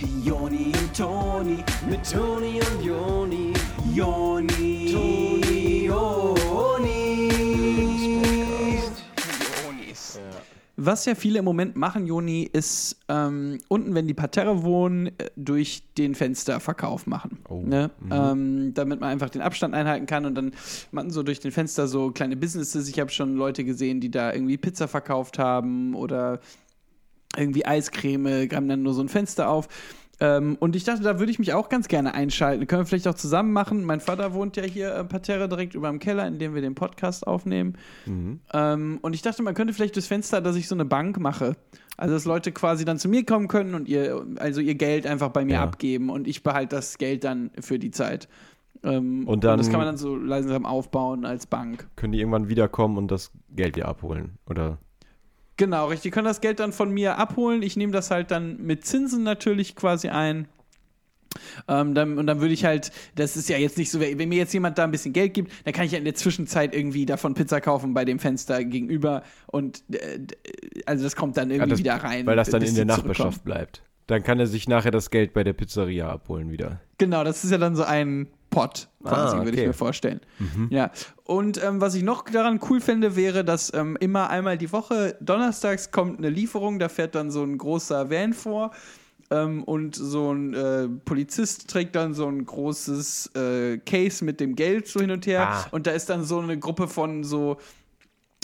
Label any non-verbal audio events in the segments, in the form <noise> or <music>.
Joni und Toni, mit Toni und Joni, Joni, Toni, Joni. Jonis. Was ja viele im Moment machen, Joni, ist ähm, unten, wenn die Parterre wohnen, äh, durch den Fensterverkauf machen. Oh, Ne? Ähm, damit man einfach den Abstand einhalten kann und dann man so durch den Fenster so kleine Businesses. Ich habe schon Leute gesehen, die da irgendwie Pizza verkauft haben oder irgendwie Eiscreme, haben dann nur so ein Fenster auf. Ähm, und ich dachte, da würde ich mich auch ganz gerne einschalten. Können wir vielleicht auch zusammen machen. Mein Vater wohnt ja hier äh, Parterre direkt über dem Keller, in dem wir den Podcast aufnehmen. Ähm, und ich dachte, man könnte vielleicht durchs Fenster, dass ich so eine Bank mache. Also, dass Leute quasi dann zu mir kommen können und ihr, also ihr Geld einfach bei mir Ja. abgeben und ich behalte das Geld dann für die Zeit. Ähm, Und dann- das kann man dann so langsam aufbauen als Bank. Können die irgendwann wiederkommen und das Geld wieder abholen? Oder? Genau, richtig. Die können das Geld dann von mir abholen. Ich nehme das halt dann mit Zinsen natürlich quasi ein. Ähm, dann, und dann würde ich halt, das ist ja jetzt nicht so, wenn mir jetzt jemand da ein bisschen Geld gibt, dann kann ich ja in der Zwischenzeit irgendwie davon Pizza kaufen bei dem Fenster gegenüber und äh, also das kommt dann irgendwie das- wieder rein. Weil das dann in der. Nachbarschaft bleibt. Dann kann er sich nachher das Geld bei der Pizzeria abholen wieder. Genau, das ist ja dann so ein Pot, quasi, Ah, würde ich okay. mir vorstellen. Ja. Und ähm, was ich noch daran cool fände, wäre, dass ähm, immer einmal die Woche, donnerstags kommt eine Lieferung, da fährt dann so ein großer Van vor. Ähm, und so ein äh, Polizist trägt dann so ein großes äh, Case mit dem Geld so hin und her. Ah. Und da ist dann so eine Gruppe von so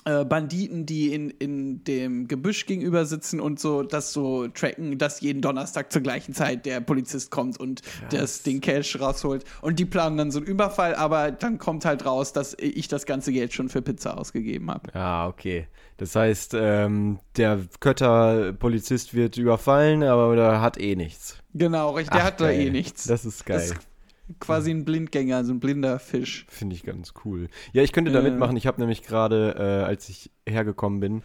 Banditen, die in, in dem Gebüsch gegenüber sitzen und so das so tracken, dass jeden Donnerstag zur gleichen Zeit der Polizist kommt und das, den Cash rausholt. Und die planen dann so einen Überfall, aber dann kommt halt raus, dass ich das ganze Geld schon für Pizza ausgegeben habe. Ah, okay. Das heißt, ähm, der Kötter-Polizist wird überfallen, aber der hat eh nichts. Genau, richtig, der Ach, hat da geil. eh nichts. Das ist geil. Das quasi ein Blindgänger, so ein blinder Fisch. Finde ich ganz cool. Ja, ich könnte da Äh. mitmachen. Ich habe nämlich gerade, äh, als ich hergekommen bin,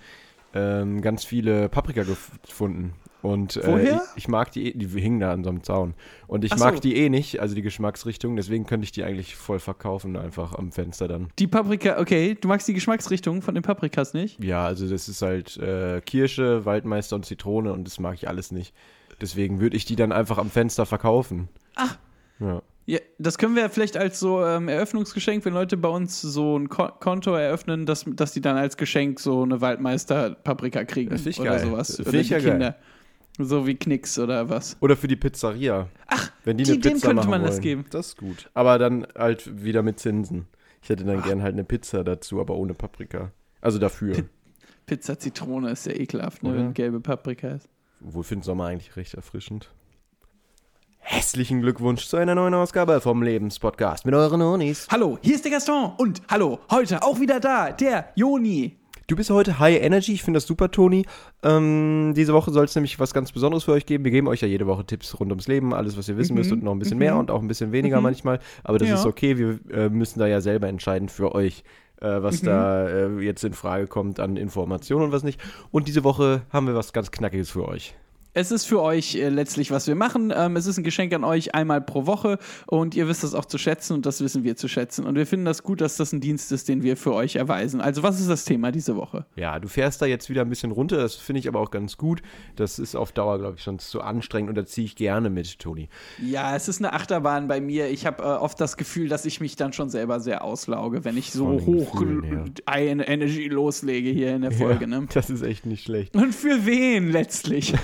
ähm, ganz viele Paprika gef gefunden. Und äh, Woher? ich, ich mag die, eh- die hingen da an so einem Zaun. Und ich so. mag die eh nicht, also die Geschmacksrichtung, deswegen könnte ich die eigentlich voll verkaufen, einfach am Fenster dann. Die Paprika, okay, du magst die Geschmacksrichtung von den Paprikas nicht? Ja, also das ist halt äh, Kirsche, Waldmeister und Zitrone und das mag ich alles nicht. Deswegen würde ich die dann einfach am Fenster verkaufen. Ach. Ja. Ja, das können wir vielleicht als so ähm, Eröffnungsgeschenk, wenn Leute bei uns so ein Ko Konto eröffnen, dass, dass die dann als Geschenk so eine Waldmeister-Paprika kriegen Das ich oder geil. sowas. Das Oder ich die ja geil. Kinder. So wie Knicks oder was. Oder für die Pizzeria. Ach, Wenn die, die- eine Pizza könnte man das wollen. geben. Das ist gut. Aber dann halt wieder mit Zinsen. Ich hätte dann gern halt eine Pizza dazu, aber ohne Paprika. Also dafür. Pizza Zitrone ist ja ekelhaft, ne, wenn gelbe Paprika ist. Obwohl für den Sommer eigentlich recht erfrischend. Hässlichen Glückwunsch zu einer neuen Ausgabe vom Lebenspodcast mit euren Onis. Hallo, hier ist der Gaston und hallo, heute auch wieder da, der Joni. Du bist heute High Energy, ich finde das super, Toni. Ähm, diese Woche soll es nämlich was ganz Besonderes für euch geben. Wir geben euch ja jede Woche Tipps rund ums Leben, alles, was ihr wissen müsst und noch ein bisschen mehr und auch ein bisschen weniger manchmal. Aber das Ja. ist okay, wir äh, müssen da ja selber entscheiden für euch, äh, was da äh, jetzt in Frage kommt an Informationen und was nicht. Und diese Woche haben wir was ganz Knackiges für euch. Es ist für euch äh, letztlich, was wir machen. Ähm, es ist ein Geschenk an euch einmal pro Woche und ihr wisst das auch zu schätzen und das wissen wir zu schätzen. Und wir finden das gut, dass das ein Dienst ist, den wir für euch erweisen. Also, was ist das Thema diese Woche? Ja, du fährst da jetzt wieder ein bisschen runter, das finde ich aber auch ganz gut. Das ist auf Dauer, glaube ich, schon zu anstrengend und da ziehe ich gerne mit, Toni. Ja, es ist eine Achterbahn bei mir. Ich habe äh, oft das Gefühl, dass ich mich dann schon selber sehr auslauge, wenn ich so hoch Gefühlen eine Energy loslege hier in der Folge. ja, Ne? Das ist echt nicht schlecht. Und für wen letztlich? <laughs>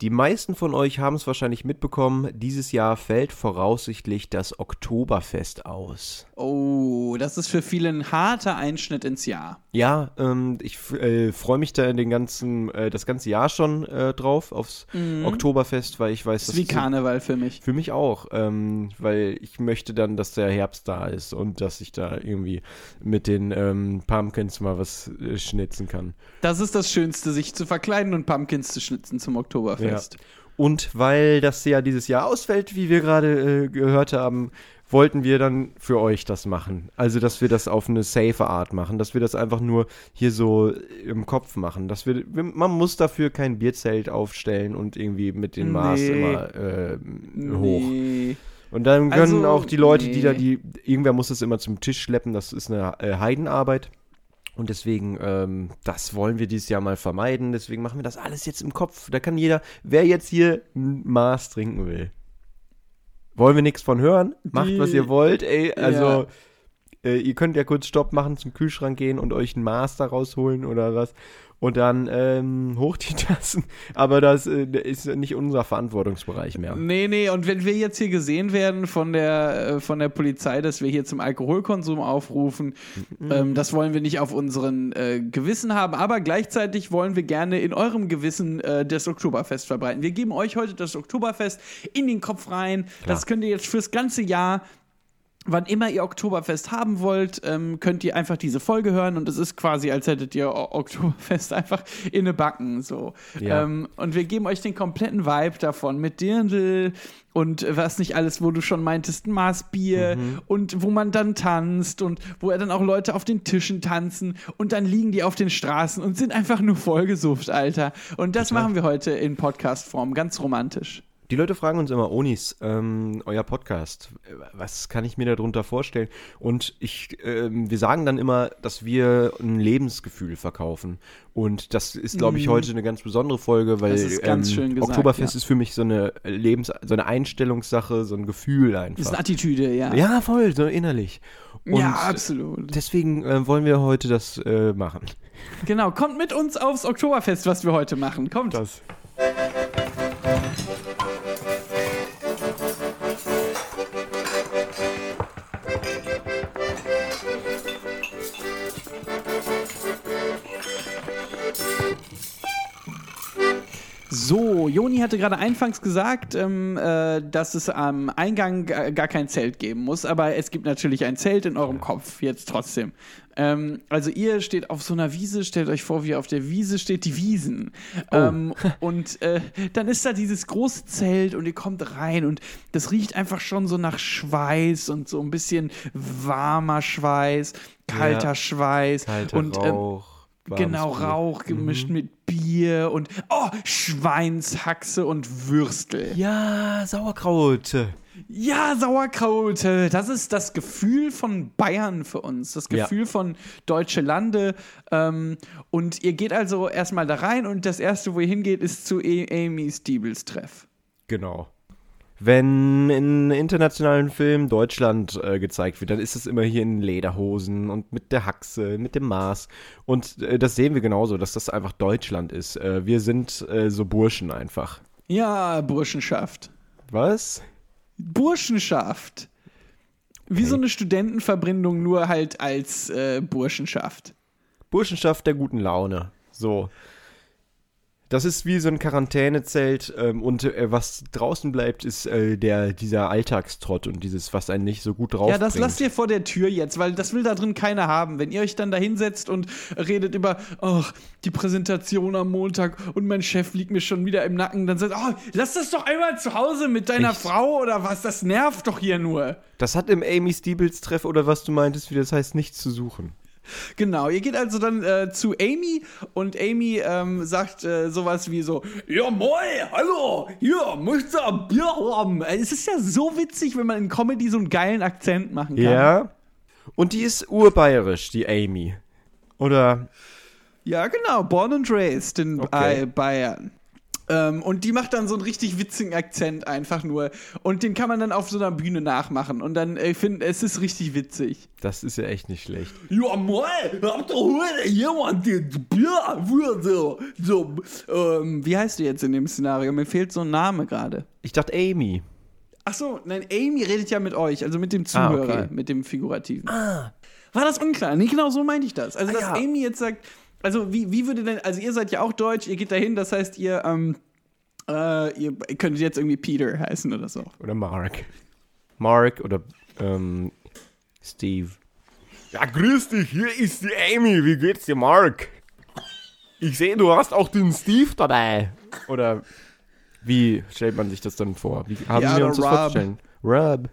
Die meisten von euch haben es wahrscheinlich mitbekommen, dieses Jahr fällt voraussichtlich das Oktoberfest aus. oh, das ist für viele ein harter Einschnitt ins Jahr. Ja, ähm, ich äh, freue mich da den ganzen, äh, das ganze Jahr schon äh, drauf, aufs Oktoberfest, weil ich weiß, Das ist wie Karneval für mich. Für mich auch, ähm, weil ich möchte dann, dass der Herbst da ist und dass ich da irgendwie mit den ähm, Pumpkins mal was äh, schnitzen kann. Das ist das Schönste, sich zu verkleiden und Pumpkins zu schnitzen zum Oktoberfest. Und weil das ja dieses Jahr ausfällt, wie wir gerade äh, gehört haben, wollten wir dann für euch das machen. Also, dass wir das auf eine safe Art machen, dass wir das einfach nur hier so im Kopf machen. Dass wir, man muss dafür kein Bierzelt aufstellen und irgendwie mit den Maß Nee. immer äh, hoch. Nee. Und dann können Also, auch die Leute, die da nee. die, irgendwer muss das immer zum Tisch schleppen, das ist eine äh, Heidenarbeit. Und deswegen, ähm, das wollen wir dieses Jahr mal vermeiden. Deswegen machen wir das alles jetzt im Kopf. Da kann jeder, wer jetzt hier ein Maß trinken will, wollen wir nichts von hören. Macht, Die- was ihr wollt. Ey, also, Ja. äh, ihr könnt ja kurz Stopp machen, zum Kühlschrank gehen und euch ein Maß da rausholen oder was. Und dann ähm, hoch die <laughs> Tassen. Aber das äh, ist nicht unser Verantwortungsbereich mehr. Nee, nee, und wenn wir jetzt hier gesehen werden von der, äh, von der Polizei, dass wir hier zum Alkoholkonsum aufrufen, ähm, das wollen wir nicht auf unseren äh, Gewissen haben, aber gleichzeitig wollen wir gerne in eurem Gewissen äh, das Oktoberfest verbreiten. Wir geben euch heute das Oktoberfest in den Kopf rein. Das könnt ihr jetzt fürs ganze Jahr Wann immer ihr Oktoberfest haben wollt, ähm, könnt ihr einfach diese Folge hören und es ist quasi, als hättet ihr O- Oktoberfest <laughs> einfach inne Backen. So. Ja. Ähm, und wir geben euch den kompletten Vibe davon mit Dirndl und äh, was nicht alles, wo du schon meintest, ein Maßbier und wo man dann tanzt und wo dann auch Leute auf den Tischen tanzen und dann liegen die auf den Straßen und sind einfach nur vollgesuft, Alter. Und das machen wir heute in Podcast-Form, ganz romantisch. Die Leute fragen uns immer, Onis, ähm, euer Podcast, äh, was kann ich mir darunter vorstellen? Und ich, ähm, wir sagen dann immer, dass wir ein Lebensgefühl verkaufen. Und das ist, glaube ich, heute eine ganz besondere Folge, weil Mhm. Ähm, gesagt, Oktoberfest ja. ist für mich so eine Lebens-, so eine Einstellungssache, so ein Gefühl Das ist einfach. eine Attitüde, ja. Ja, voll, so innerlich. Und ja, absolut. deswegen äh, wollen wir heute das äh, machen. Genau, kommt mit uns aufs Oktoberfest, was wir heute machen. Kommt. Das. So, Joni hatte gerade anfangs gesagt, ähm, äh, dass es am Eingang ga- gar kein Zelt geben muss, aber es gibt natürlich ein Zelt in eurem Kopf, jetzt trotzdem. Ähm, also ihr steht auf so einer Wiese, stellt euch vor, wie auf der Wiese steht die Wiesen. Ähm, und äh, dann ist da dieses große Zelt und ihr kommt rein und das riecht einfach schon so nach Schweiß und so ein bisschen warmer Schweiß, kalter Ja. Schweiß. Kalter und, ähm, Rauch. Genau. Rauch gemischt mit Bier und oh, Schweinshaxe und Würstel. Ja, Sauerkraut. Ja, Sauerkraut. Das ist das Gefühl von Bayern für uns. Das Ja. Gefühl von deutsche Lande. Ähm, und ihr geht also erstmal da rein und das erste, wo ihr hingeht, ist zu A- Amy Stiebels Treff. Genau. Wenn in internationalen Filmen Deutschland äh, gezeigt wird, dann ist es immer hier in Lederhosen und mit der Haxe, mit dem Maß. Und äh, das sehen wir genauso, dass das einfach Deutschland ist. Äh, wir sind äh, so Burschen einfach. Ja, Burschenschaft. Was? Burschenschaft. Wie so eine Studentenverbrindung, nur halt als äh, Burschenschaft. Burschenschaft der guten Laune. So. Das ist wie so ein Quarantänezelt ähm, und äh, was draußen bleibt, ist äh, der, dieser Alltagstrott und dieses, was einen nicht so gut drauf Ja, das lasst ihr vor der Tür jetzt, weil das will da drin keiner haben. Wenn ihr euch dann da hinsetzt und redet über, ach, die Präsentation am Montag und mein Chef liegt mir schon wieder im Nacken, dann sagt, oh, lass das doch einmal zu Hause mit deiner Echt? Frau oder was, das nervt doch hier nur. Das hat im Amy Steebles Treff oder was du meintest, wie das heißt, nichts zu suchen. Genau, ihr geht also dann äh, zu Amy und Amy ähm, sagt äh, sowas wie so, ja moin, hallo, hier, möchtest du ein Bier haben? Äh, Es ist ja so witzig, wenn man in Comedy so einen geilen Akzent machen kann. Ja. Und die ist urbayerisch, die Amy. Oder Ja, genau. Born and raised in Okay. Ba- Bayern. Ähm, und die macht dann so einen richtig witzigen Akzent einfach nur. Und den kann man dann auf so einer Bühne nachmachen. Und dann, ich finde, es ist richtig witzig. das ist ja echt nicht schlecht. Ja, moin, habt ihr heute jemand den Bier für so, so, ähm, wie heißt du jetzt in dem Szenario? Mir fehlt so ein Name gerade. Ich dachte Amy. Ach so, nein, Amy redet ja mit euch, also mit dem Ah, Zuhörer, okay. mit dem Figurativen. Ah. War das unklar? Nee, genau so meinte ich das. Also, dass ja. Amy jetzt sagt, also wie, wie würde denn, also ihr seid ja auch deutsch, ihr geht dahin, das heißt, ihr, ähm, äh, ihr könntet jetzt irgendwie Peter heißen oder so. Oder Mark. Mark oder ähm, Steve. Ja, grüß dich, hier ist die Amy. Wie geht's dir, Mark? Ich sehe, du hast auch den Steve dabei. Oder wie stellt man sich das dann vor? Wie haben Ja, wir oder uns das Rob. vorzustellen? Rob.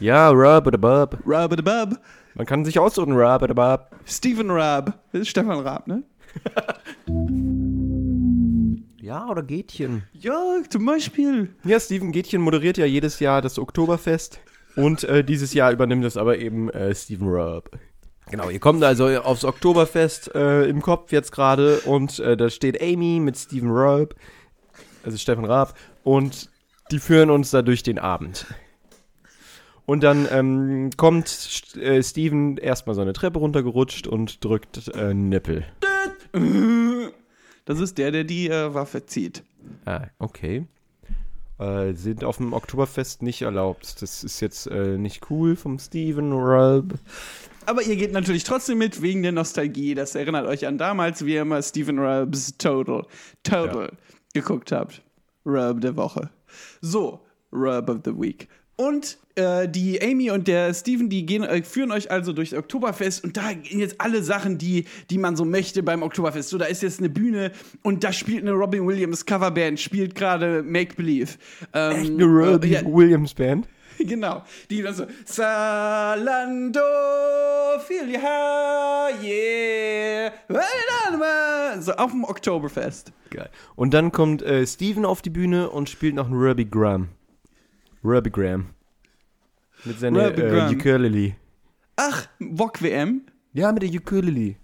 Ja, Rob oder Bob. Rub-a-da-bub. Man kann sich aussuchen, Rob oder Bob. Stephen Raab. Das ist Stefan Raab, ne? <laughs> Ja, oder Gätchen. Ja, zum Beispiel. Ja, Steven Gätchen moderiert ja jedes Jahr das Oktoberfest. Und äh, dieses Jahr übernimmt es aber eben äh, Steven Rob. genau. Ihr kommt also aufs Oktoberfest äh, im Kopf jetzt gerade und äh, da steht Amy mit Steven Raab, also Stefan Raab, und die führen uns da durch den Abend. Und dann ähm, kommt St- äh, Steven erstmal so eine Treppe runtergerutscht und drückt äh, Nippel. Das ist der, der die äh, Waffe zieht. Ah, okay. Äh, sind auf dem Oktoberfest nicht erlaubt. Das ist jetzt äh, nicht cool vom Steven Raab. Aber ihr geht natürlich trotzdem mit wegen der Nostalgie. Das erinnert euch an damals, wie ihr immer Stephen Rubbs Total, Total geguckt habt. Rub der Woche. So, Rub of the Week. Und äh, die Amy und der Steven, die gehen, äh, führen euch also durchs Oktoberfest und da gehen jetzt alle Sachen, die, die man so möchte beim Oktoberfest. So, da ist jetzt eine Bühne und da spielt eine Robin Williams Coverband, spielt gerade Make Believe. Ähm, Echt eine Robbie äh, ja, Williams Band? <laughs> Genau. Die dann so, Salando, high, yeah. So auf dem Oktoberfest. Geil. Und dann kommt äh, Steven auf die Bühne und spielt noch einen Ruby Graham. Ruby Graham. Mit seiner äh. Ukulele. Ach, Wok WM. Ja, mit der Ukulele.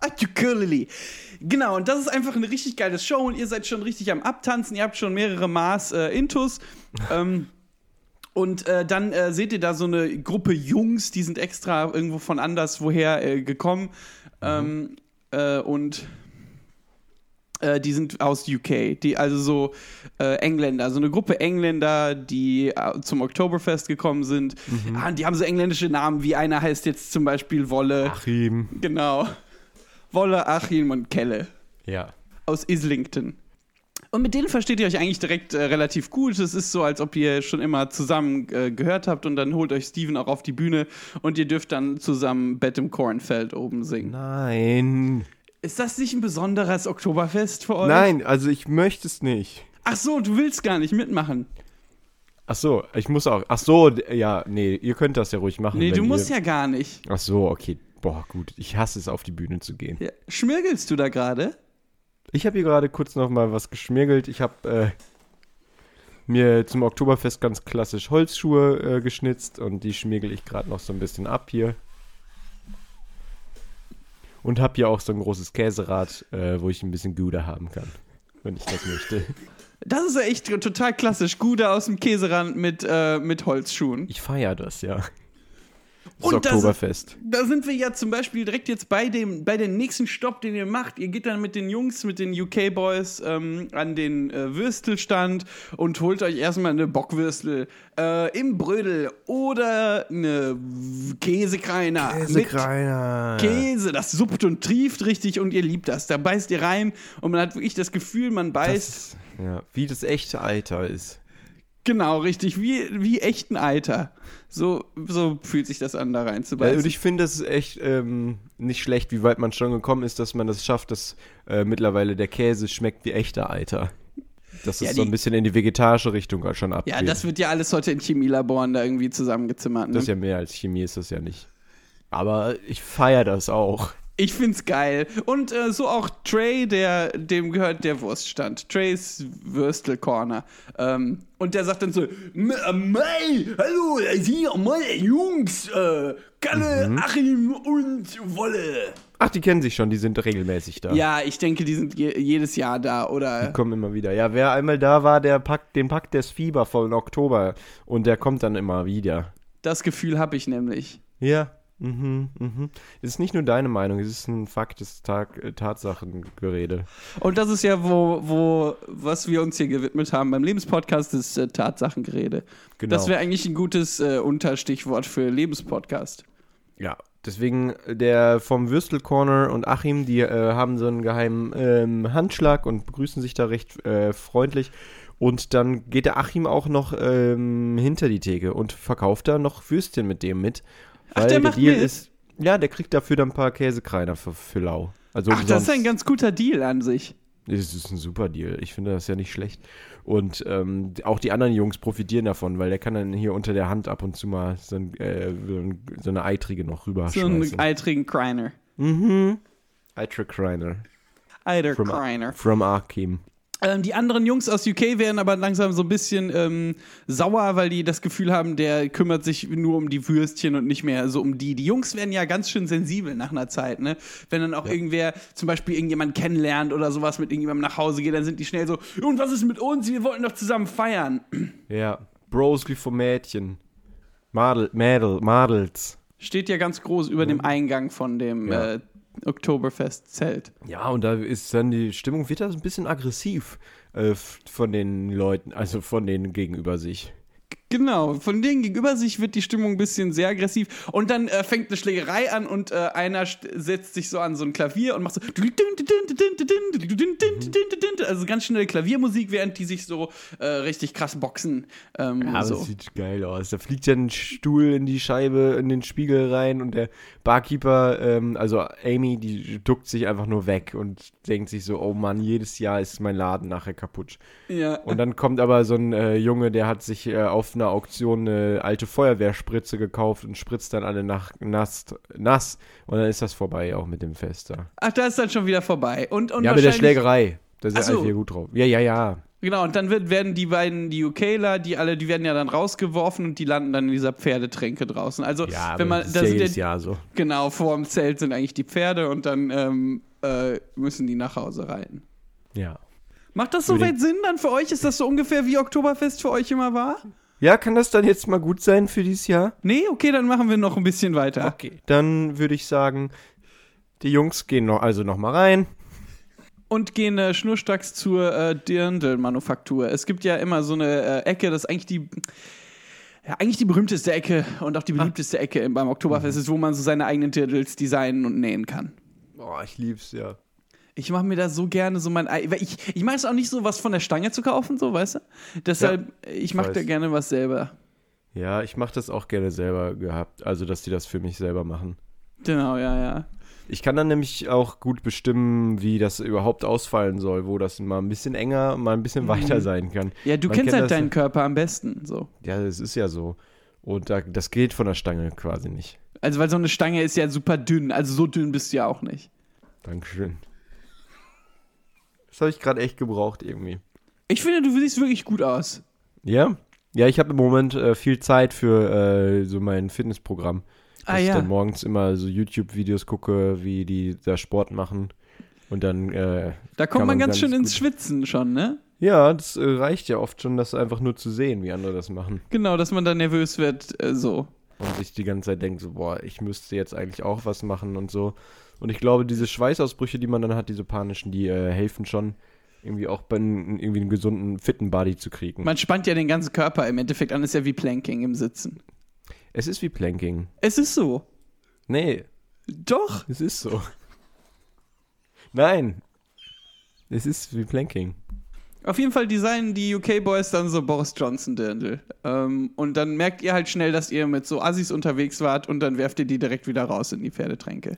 Ah, Ukulele. Genau, und das ist einfach eine richtig geile Show und ihr seid schon richtig am Abtanzen. Ihr habt schon mehrere Maß äh, Intus. <laughs> ähm, und äh, dann äh, seht ihr da so eine Gruppe Jungs, die sind extra irgendwo von anderswoher äh, gekommen. Ähm, äh, und äh, die sind aus UK, die also so äh, Engländer, so eine Gruppe Engländer, die äh, zum Oktoberfest gekommen sind. Ah, und die haben so engländische Namen, wie einer heißt jetzt zum Beispiel Wolle. Achim. Genau. Wolle, Achim und Kelle Ja. aus Islington. Und mit denen versteht ihr euch eigentlich direkt äh, relativ gut. Es ist so, als ob ihr schon immer zusammen äh, gehört habt und dann holt euch Steven auch auf die Bühne und ihr dürft dann zusammen Bett im Kornfeld oben singen. Nein. Ist das nicht ein besonderes Oktoberfest für euch? Nein, also ich möchte es nicht. Ach so, du willst gar nicht mitmachen. Ach so, ich muss auch. Ach so, ja, nee, ihr könnt das ja ruhig machen. Nee, du musst ihr, ja gar nicht. Ach so, okay. Boah, gut. Ich hasse es, auf die Bühne zu gehen. Ja. Schmirgelst du da gerade? Ich habe hier gerade kurz noch mal was geschmirgelt. Ich habe äh, mir zum Oktoberfest ganz klassisch Holzschuhe äh, geschnitzt und die schmirgel ich gerade noch so ein bisschen ab hier. Und habe hier auch so ein großes Käserad, äh, wo ich ein bisschen Gouda haben kann, wenn ich das möchte. Das ist ja echt total klassisch. Gude aus dem Käserand mit, äh, mit Holzschuhen. Ich feiere das, ja. Das Und das- Oktoberfest. Da sind wir ja zum Beispiel direkt jetzt bei dem, bei dem nächsten Stopp, den ihr macht. Ihr geht dann mit den Jungs, mit den UK-Boys ähm, an den äh, Würstelstand und holt euch erstmal eine Bockwürstel äh, im Brödel oder eine Käsekreiner. Mit Käse, das suppt und trieft richtig und ihr liebt das. Da beißt ihr rein und man hat wirklich das Gefühl, man beißt. Das, ja, wie das echte Alter ist. Genau, richtig, wie, wie echt ein Alter. So, so fühlt sich das an, da reinzubeißen. und ich finde, das ist echt ähm, nicht schlecht, wie weit man schon gekommen ist, dass man das schafft, dass äh, mittlerweile der Käse schmeckt wie echter Alter. Dass es Ja, so ein bisschen in die vegetarische Richtung schon abgeht. ja, das wird ja alles heute in Chemielaboren da irgendwie zusammengezimmert. Ne? Das ist ja mehr als Chemie, ist das ja nicht. Aber ich feiere das auch. Ich find's geil. Und äh, so auch Trey, der, dem gehört der Wurststand. Trays Würstel Corner. Ähm, und der sagt dann so: "M- äh, Mei, hallo, hier, meine Jungs, äh, Kalle, Achim und Wolle. Ach, die kennen sich schon, die sind regelmäßig da. Ja, ich denke, die sind je jedes Jahr da. Oder Die kommen immer wieder. Ja, wer einmal da war, der packt, den packt das Fieber von Oktober. Und der kommt dann immer wieder. das Gefühl habe ich nämlich. Ja. Mhm, mhm. Es ist nicht nur deine Meinung, es ist ein Fakt des Tag, äh, Tatsachengerede. Und das ist ja, wo, wo, was wir uns hier gewidmet haben beim Lebenspodcast, ist äh, Tatsachengerede. Genau. Das wäre eigentlich ein gutes äh, Unterstichwort für Lebenspodcast. Ja, deswegen äh, der vom Würstel Corner und Achim, die äh, haben so einen geheimen ähm, Handschlag und begrüßen sich da recht äh, freundlich. Und dann geht der Achim auch noch ähm, hinter die Theke und verkauft da noch Würstchen mit dem mit. Ach, Weil der der macht Deal mit? ist, ja, der kriegt dafür dann ein paar Käsekreiner für, für lau. Also Ach, das ist ein ganz guter Deal an sich. Das ist ein super Deal. Ich finde das ja nicht schlecht. Und ähm, auch die anderen Jungs profitieren davon, weil der kann dann hier unter der Hand ab und zu mal so, ein, äh, so ein- so eine Eitrige noch rüber So einen eitrigen Kreiner. Mhm. Eitrig Reiner. Eiter From, Kreiner. from Achim. Ähm, die anderen Jungs aus UK werden aber langsam so ein bisschen ähm, sauer, weil die das Gefühl haben, der kümmert sich nur um die Würstchen und nicht mehr so um die. Die Jungs werden ja ganz schön sensibel nach einer Zeit, ne? Wenn dann auch irgendwer zum Beispiel irgendjemand kennenlernt oder sowas mit irgendjemandem nach Hause geht, dann sind die schnell so, und was ist mit uns? Wir wollten doch zusammen feiern. Ja. Bros wie vom Mädchen. Madel, Mädel, Madels. Steht ja ganz groß über dem Eingang von dem Ja. äh, Oktoberfest-Zelt. Ja, und da ist dann die Stimmung wird da ein bisschen aggressiv äh, von den Leuten, also von denen gegenüber sich. Genau, von denen gegenüber sich wird die Stimmung ein bisschen sehr aggressiv und dann äh, fängt eine Schlägerei an und äh, einer setzt sich so an so ein Klavier und macht so also ganz schnelle Klaviermusik, während die sich so äh, richtig krass boxen. Ähm, Ja, so. das sieht geil aus. Da fliegt ja ein Stuhl in die Scheibe, in den Spiegel rein und der Barkeeper, ähm, also Amy, die duckt sich einfach nur weg und denkt sich so, oh Mann, jedes Jahr ist mein Laden nachher kaputt. ja. Und dann kommt aber so ein äh, Junge, der hat sich äh, auf einer Auktion eine alte Feuerwehrspritze gekauft und spritzt dann alle nach nass, nass und dann ist das vorbei auch mit dem Fest da. Ach, da ist dann schon wieder vorbei. Und, und Ja, mit der Schlägerei. Da sind so. alle hier gut drauf. Ja, ja, ja. Genau, und dann wird, werden die beiden, die UKler, die alle, die werden ja dann rausgeworfen und die landen dann in dieser Pferdetränke draußen. Also, Ja, wenn man, das ist ja jedes ja, Jahr so. genau, vor dem Zelt sind eigentlich die Pferde und dann ähm, äh, müssen die nach Hause reiten. Ja. Macht das soweit Sinn dann für euch? Ist das so ungefähr wie Oktoberfest für euch immer war? Ja, kann das dann jetzt mal gut sein für dieses Jahr? Nee, okay, dann machen wir noch ein bisschen weiter. Okay. Dann würde ich sagen, die Jungs gehen noch, also noch mal rein. Und gehen äh, schnurstracks zur äh, Dirndl-Manufaktur. Es gibt ja immer so eine äh, Ecke, das ist eigentlich die. Ja, eigentlich die berühmteste Ecke und auch die beliebteste Ecke im- beim Oktoberfest ist, wo man so seine eigenen Dirndls designen und nähen kann. Boah, ich lieb's, ja. Ich mache mir da so gerne so mein ei- ich ich mag es auch nicht so was von der Stange zu kaufen, so, weißt du? Deshalb ich mache da gerne was selber. Ja, ich mache das auch gerne selber gehabt. Also, dass die das für mich selber machen. Genau, ja, ja. Ich kann dann nämlich auch gut bestimmen, wie das überhaupt ausfallen soll, wo das mal ein bisschen enger, mal ein bisschen weiter sein kann. Ja, du Man kennst halt deinen Körper am besten, so. Ja, das ist ja so. Und da, das geht von der Stange quasi nicht. Also, weil so eine Stange ist ja super dünn, also so dünn bist du ja auch nicht. Dankeschön. Das habe ich gerade echt gebraucht irgendwie. Ich finde, du siehst wirklich gut aus. Ja? Ja, ich habe im Moment äh, viel Zeit für äh, so mein Fitnessprogramm. Dass Ah, ich ja. dann morgens immer so YouTube-Videos gucke, wie die da Sport machen. Und dann, äh, Da kommt man man ganz schön ins gut- Schwitzen schon, ne? ja, das äh, reicht ja oft schon, das einfach nur zu sehen, wie andere das machen. Genau, dass man da nervös wird, äh, so. Und sich die ganze Zeit denkt, so, boah, ich müsste jetzt eigentlich auch was machen und so. Und ich glaube, diese Schweißausbrüche, die man dann hat, diese panischen, die äh, helfen schon, irgendwie auch bei irgendwie einen gesunden, fitten Body zu kriegen. Man spannt ja den ganzen Körper im Endeffekt an, ist ja wie Planking im Sitzen. es ist wie Planking. Es ist so. Nee, Doch. es ist so. Nein. Es ist wie Planking. Auf jeden Fall designen die UK-Boys dann so Boris Johnson-Dirndl. Ähm, und dann merkt ihr halt schnell, dass ihr mit so Assis unterwegs wart und dann werft ihr die direkt wieder raus in die Pferdetränke.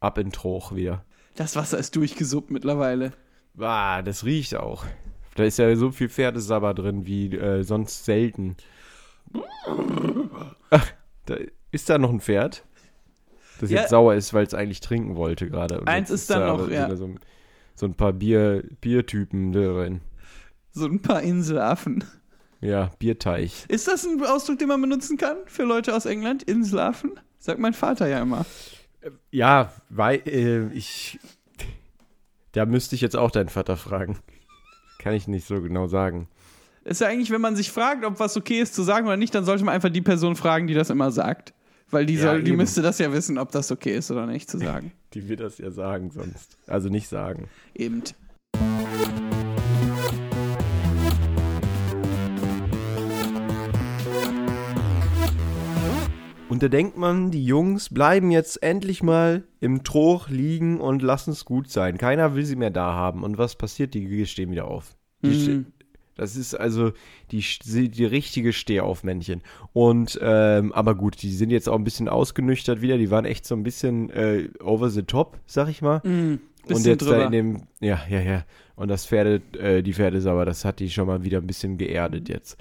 Ab in Troch wieder. Das Wasser ist durchgesuppt mittlerweile. Ah, das riecht auch. Da ist ja so viel Pferdesabber drin wie äh, sonst selten. Ach, da, ist da noch ein Pferd? Das Ja. jetzt sauer ist, weil es eigentlich trinken wollte gerade. Eins jetzt ist da noch, ja. So, so ein paar Bier, Biertypen drin. So ein paar Inselaffen. Ja, Bierteich. Ist das ein Ausdruck, den man benutzen kann für Leute aus England? Inselaffen? Sagt mein Vater ja immer. Ja, weil äh, ich. Da müsste ich jetzt auch deinen Vater fragen. Kann ich nicht so genau sagen. Ist ja eigentlich, wenn man sich fragt, ob was okay ist zu sagen oder nicht, dann sollte man einfach die Person fragen, die das immer sagt. Weil die, Ja, soll, die eben. müsste das ja wissen, ob das okay ist oder nicht zu <laughs> sagen. Die wird das ja sagen sonst. Also nicht sagen. Eben. Und da denkt man, die Jungs bleiben jetzt endlich mal im Troch liegen und lassen es gut sein. Keiner will sie mehr da haben. Und was passiert? Die stehen wieder auf. Mhm. Das ist also die, die, richtige Stehaufmännchen. Und, ähm, aber gut, die sind jetzt auch ein bisschen ausgenüchtert wieder. Die waren echt so ein bisschen äh, over the top, sag ich mal. Mhm. Und jetzt da drüber. in dem, ja, ja, ja. Und das Pferde, äh, die Pferdesauber, das hat die schon mal wieder ein bisschen geerdet jetzt.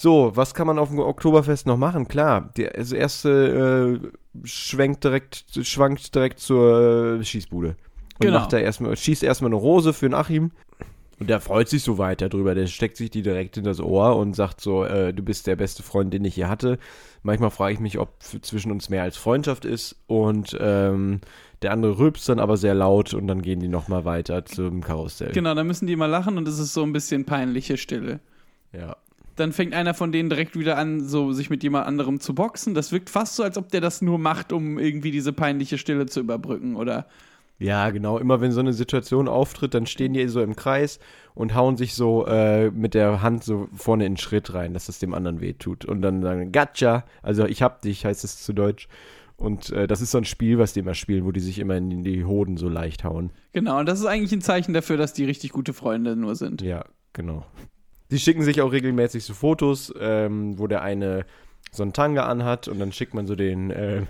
So, was kann man auf dem Oktoberfest noch machen? Klar, der erste äh, schwenkt direkt, schwankt direkt zur äh, Schießbude. Und Genau. macht da erstmal, schießt erstmal eine Rose für den Achim. Und der freut sich so weiter drüber. Der steckt sich die direkt in das Ohr und sagt so, äh, du bist der beste Freund, den ich hier hatte. Manchmal frage ich mich, ob zwischen uns mehr als Freundschaft ist. Und ähm, der andere rülpst dann aber sehr laut und dann gehen die nochmal weiter zum Karussell. Genau, dann müssen die mal lachen und es ist so ein bisschen peinliche Stille. Ja. Dann fängt einer von denen direkt wieder an, so sich mit jemand anderem zu boxen. Das wirkt fast so, als ob der das nur macht, um irgendwie diese peinliche Stille zu überbrücken, oder? Ja, genau. Immer wenn so eine Situation auftritt, dann stehen die so im Kreis und hauen sich so äh, mit der Hand so vorne in den Schritt rein, dass es dem anderen wehtut. Und dann sagen, Gotcha, also ich hab dich, heißt es zu Deutsch. Und äh, das ist so ein Spiel, was die immer spielen, wo die sich immer in die Hoden so leicht hauen. Genau, und das ist eigentlich ein Zeichen dafür, dass die richtig gute Freunde nur sind. Ja, genau. Sie schicken sich auch regelmäßig so Fotos, ähm, wo der eine so einen Tanga anhat und dann schickt man so den, äh,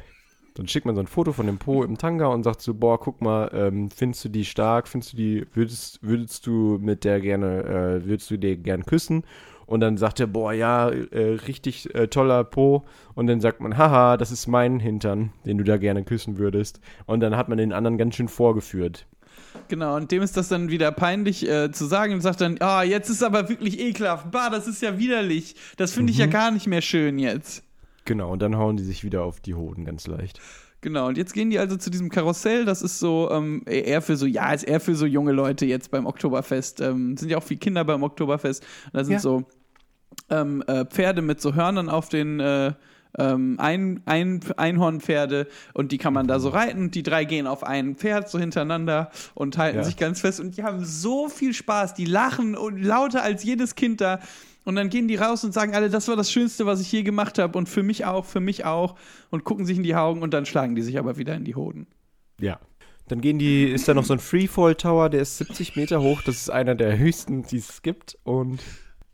dann schickt man so ein Foto von dem Po im Tanga und sagt so, boah, guck mal, ähm, findest du die stark, findest du die, würdest, würdest du mit der gerne, äh, würdest du dir gern küssen? Und dann sagt er, boah, ja, äh, richtig äh, toller Po. Und dann sagt man, haha, das ist mein Hintern, den du da gerne küssen würdest. Und dann hat man den anderen ganz schön vorgeführt. Genau, und dem ist das dann wieder peinlich äh, zu sagen und sagt dann, ah, jetzt ist aber wirklich ekelhaft. Bah, das ist ja widerlich. Das finde ich ja gar nicht mehr schön jetzt. Genau, und dann hauen die sich wieder auf die Hoden ganz leicht. Genau, und jetzt gehen die also zu diesem Karussell. Das ist so ähm, eher für so, ja, ist eher für so junge Leute jetzt beim Oktoberfest. Ähm, sind ja auch viele Kinder beim Oktoberfest. Und da sind Ja. so ähm, äh, Pferde mit so Hörnern auf den äh, ähm, ein, ein, Einhornpferde und die kann man da so reiten. Und die drei gehen auf ein Pferd so hintereinander und halten Ja. sich ganz fest. Und die haben so viel Spaß. Die lachen und lauter als jedes Kind da. Und dann gehen die raus und sagen alle, das war das Schönste, was ich je gemacht habe. Und für mich auch, für mich auch. Und gucken sich in die Augen und dann schlagen die sich aber wieder in die Hoden. Ja. Dann gehen die, ist da noch so ein Freefall Tower, der ist 70 Meter hoch. Das ist einer der höchsten, die es gibt. Und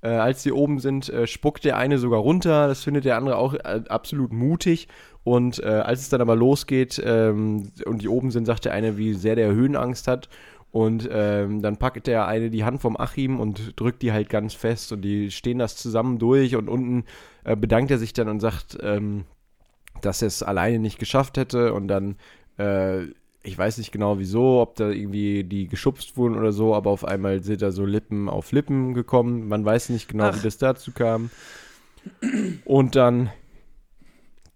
äh, als die oben sind, äh, spuckt der eine sogar runter. Das findet der andere auch äh, absolut mutig. Und äh, als es dann aber losgeht ähm, und die oben sind, sagt der eine, wie sehr der Höhenangst hat. Und ähm, dann packt der eine die Hand vom Achim und drückt die halt ganz fest. Und die stehen das zusammen durch. Und unten äh, bedankt er sich dann und sagt, ähm, dass er es alleine nicht geschafft hätte. Und dann äh, ich weiß nicht genau wieso, ob da irgendwie die geschubst wurden oder so, aber auf einmal sind da so Lippen auf Lippen gekommen. Man weiß nicht genau, Ach. wie das dazu kam. Und dann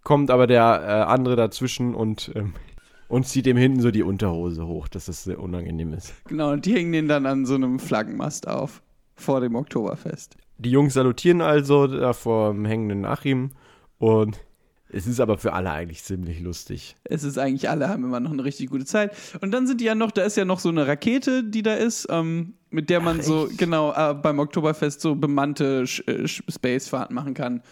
kommt aber der äh, andere dazwischen und, ähm, und zieht ihm hinten so die Unterhose hoch, dass das sehr unangenehm ist. Genau, und die hängen den dann an so einem Flaggenmast auf. Vor dem Oktoberfest. Die Jungs salutieren also da vor dem hängenden Achim und es ist aber für alle eigentlich ziemlich lustig. Es ist eigentlich, alle haben immer noch eine richtig gute Zeit. Und dann sind die ja noch, da ist ja noch so eine Rakete, die da ist, ähm, mit der man so, genau, äh, beim Oktoberfest so bemannte Sch äh, Sch- Spacefahrten machen kann.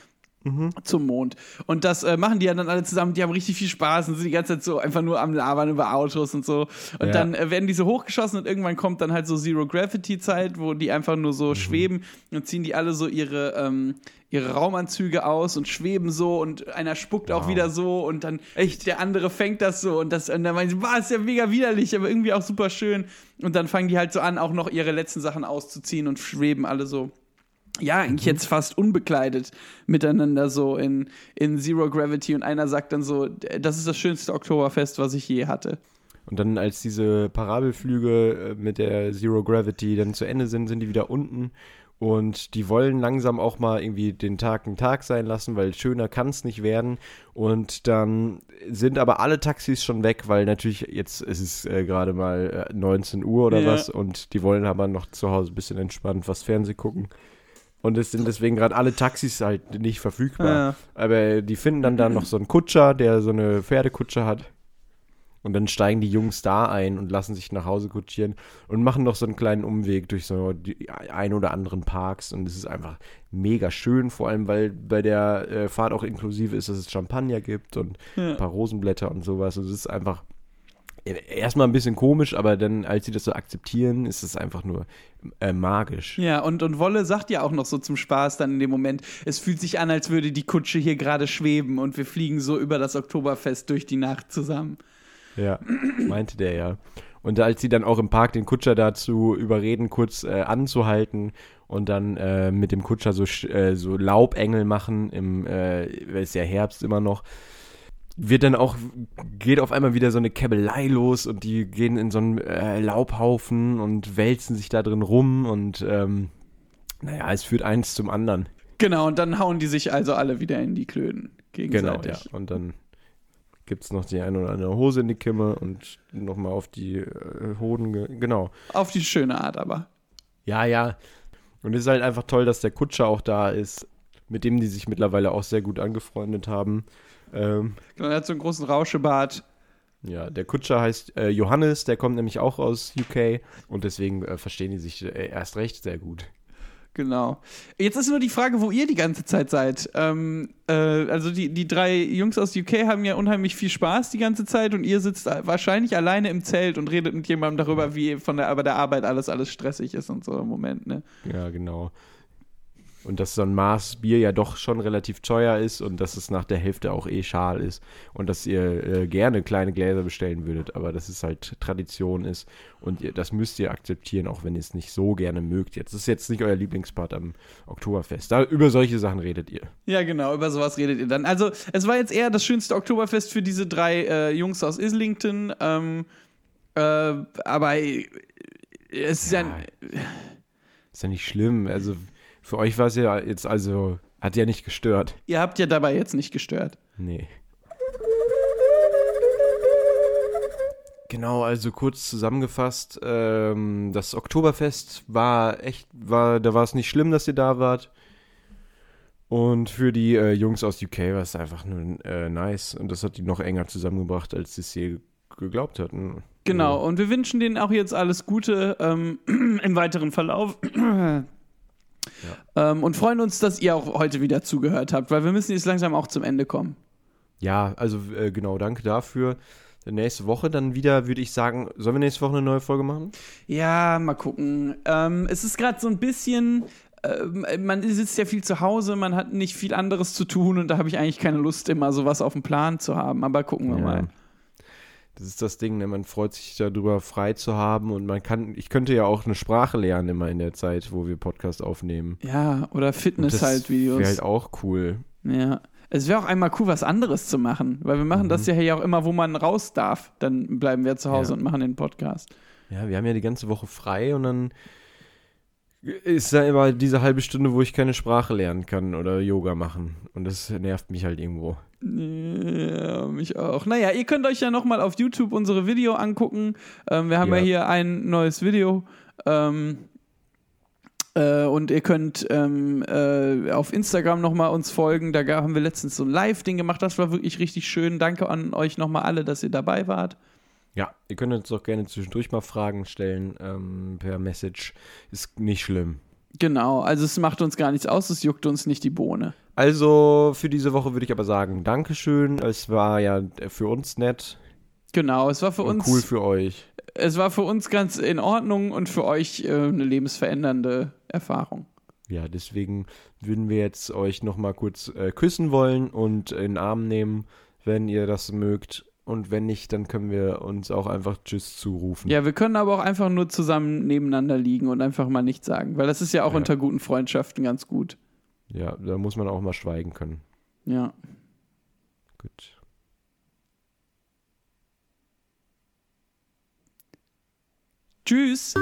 Zum Mond. Und das äh, machen die ja dann alle zusammen, die haben richtig viel Spaß und sind die ganze Zeit so einfach nur am Labern über Autos und so. Und Ja. dann äh, werden die so hochgeschossen und irgendwann kommt dann halt so Zero-Gravity-Zeit, wo die einfach nur so schweben und ziehen die alle so ihre, ähm, ihre Raumanzüge aus und schweben so und einer spuckt auch Wow. wieder so und dann echt der andere fängt das so und das und dann meinen sie, war ist ja mega widerlich, aber irgendwie auch super schön. Und dann fangen die halt so an, auch noch ihre letzten Sachen auszuziehen und schweben alle so. Ja, eigentlich Mhm. jetzt fast unbekleidet miteinander so in, in Zero Gravity und einer sagt dann so, das ist das schönste Oktoberfest, was ich je hatte. Und dann, als diese Parabelflüge äh, mit der Zero Gravity dann zu Ende sind, sind die wieder unten. Und die wollen langsam auch mal irgendwie den Tag ein Tag sein lassen, weil schöner kann es nicht werden. Und dann sind aber alle Taxis schon weg, weil natürlich jetzt ist es äh, gerade mal äh, 19 Uhr oder Ja. was. Und die wollen aber noch zu Hause ein bisschen entspannt was Fernseh gucken. Und es sind deswegen gerade alle Taxis halt nicht verfügbar. Ja. Aber die finden dann da noch so einen Kutscher, der so eine Pferdekutsche hat. Und dann steigen die Jungs da ein und lassen sich nach Hause kutschieren und machen noch so einen kleinen Umweg durch so die ein oder anderen Parks. Und es ist einfach mega schön, vor allem weil bei der äh, Fahrt auch inklusive ist, dass es Champagner gibt und Ja. ein paar Rosenblätter und sowas. Und es ist einfach äh, erstmal ein bisschen komisch, aber dann, als sie das so akzeptieren, ist es einfach nur äh, magisch. Ja, und, und Wolle sagt ja auch noch so zum Spaß dann in dem Moment, es fühlt sich an, als würde die Kutsche hier gerade schweben und wir fliegen so über das Oktoberfest durch die Nacht zusammen. Ja, meinte der ja. Und als sie dann auch im Park den Kutscher dazu überreden, kurz äh, anzuhalten und dann äh, mit dem Kutscher so, äh, so Laubengel machen, im, äh, es ist ja Herbst immer noch, wird dann auch, geht auf einmal wieder so eine Käbelei los und die gehen in so einen äh, Laubhaufen und wälzen sich da drin rum und ähm, naja, es führt eins zum anderen. Genau, und dann hauen die sich also alle wieder in die Genau, gegenseitig. ja. Und dann gibt es noch die eine oder andere Hose in die Kimme und nochmal auf die äh, Hoden, ge- genau. Auf die schöne Art aber. Ja, ja. Und es ist halt einfach toll, dass der Kutscher auch da ist, mit dem die sich mittlerweile auch sehr gut angefreundet haben. Ähm, Genau, er hat so einen großen Rauschebart. ja, der Kutscher heißt äh, Johannes, der kommt nämlich auch aus UK und deswegen äh, verstehen die sich äh, erst recht sehr gut. Genau. Jetzt ist nur die Frage, wo ihr die ganze Zeit seid. Ähm, äh, also die, die drei Jungs aus UK haben ja unheimlich viel Spaß die ganze Zeit und ihr sitzt wahrscheinlich alleine im Zelt und redet mit jemandem darüber, wie von der, bei der Arbeit alles, alles stressig ist und so im Moment, ne? Ja, genau. Und dass so ein Maß Bier ja doch schon relativ teuer ist und dass es nach der Hälfte auch eh schal ist und dass ihr äh, gerne kleine Gläser bestellen würdet, aber dass es halt Tradition ist und ihr, das müsst ihr akzeptieren, auch wenn ihr es nicht so gerne mögt. Jetzt das ist jetzt nicht euer Lieblingspart am Oktoberfest. Da, über solche Sachen redet ihr. Ja, genau, über sowas redet ihr dann. Also, es war jetzt eher das schönste Oktoberfest für diese drei äh, Jungs aus Islington. Ähm, äh, aber äh, es ist ja. Ist ja nicht schlimm. Also für euch war es ja jetzt also, hat ja nicht gestört. Ihr habt ja dabei jetzt nicht gestört. Nee. Genau, also kurz zusammengefasst, ähm, das Oktoberfest war echt, war, da war es nicht schlimm, dass ihr da wart. Und für die äh, Jungs aus UK war es einfach nur äh, nice. Und das hat die noch enger zusammengebracht, als sie es je geglaubt hatten. Genau, und wir wünschen denen auch jetzt alles Gute ähm, <clears throat> im weiteren Verlauf. Ähm, und freuen uns, dass ihr auch heute wieder zugehört habt, weil wir müssen jetzt langsam auch zum Ende kommen. Ja, also äh, genau, danke dafür. Nächste Woche dann wieder, würde ich sagen, sollen wir nächste Woche eine neue Folge machen? Ja, mal gucken. Ähm, es ist gerade so ein bisschen. ähm, Man sitzt ja viel zu Hause, man hat nicht viel anderes zu tun und da habe ich eigentlich keine Lust, immer sowas auf dem Plan zu haben. Aber gucken wir mal. Das ist das Ding, ne? man freut sich darüber, frei zu haben und man kann, ich könnte ja auch eine Sprache lernen immer in der Zeit, wo wir Podcast aufnehmen. Ja, oder Fitness halt Videos. Wäre halt auch cool. Ja. Es wäre auch einmal cool, was anderes zu machen, weil wir machen das ja hier auch immer, wo man raus darf. Dann bleiben wir zu Hause Ja. und machen den Podcast. Ja, wir haben ja die ganze Woche frei und dann ist da immer diese halbe Stunde, wo ich keine Sprache lernen kann oder Yoga machen. Und das nervt mich halt irgendwo. Ja, mich auch. Naja, ihr könnt euch ja nochmal auf YouTube unsere Video angucken. Ähm, wir haben ja. Ja. hier ein neues Video. Ähm, äh, und ihr könnt ähm, äh, auf Instagram nochmal uns folgen. Da haben wir letztens so ein Live-Ding gemacht. Das war wirklich richtig schön. Danke an euch nochmal alle, dass ihr dabei wart. Ja, ihr könnt uns auch gerne zwischendurch mal Fragen stellen ähm, per Message. Ist nicht schlimm. Genau, also es macht uns gar nichts aus, es juckt uns nicht die Bohne. Also für diese Woche würde ich aber sagen, Dankeschön. Es war ja für uns nett Genau, es war für und uns cool für euch. es war für uns ganz in Ordnung und für euch äh, eine lebensverändernde Erfahrung. Ja, deswegen würden wir jetzt euch nochmal kurz äh, küssen wollen und in den Arm nehmen, wenn ihr das mögt. Und wenn nicht, dann können wir uns auch einfach Tschüss zurufen. Ja, wir können aber auch einfach nur zusammen nebeneinander liegen und einfach mal nichts sagen, weil das ist ja auch Ja. unter guten Freundschaften ganz gut. Ja, da muss man auch mal schweigen können. Ja. Gut. Tschüss.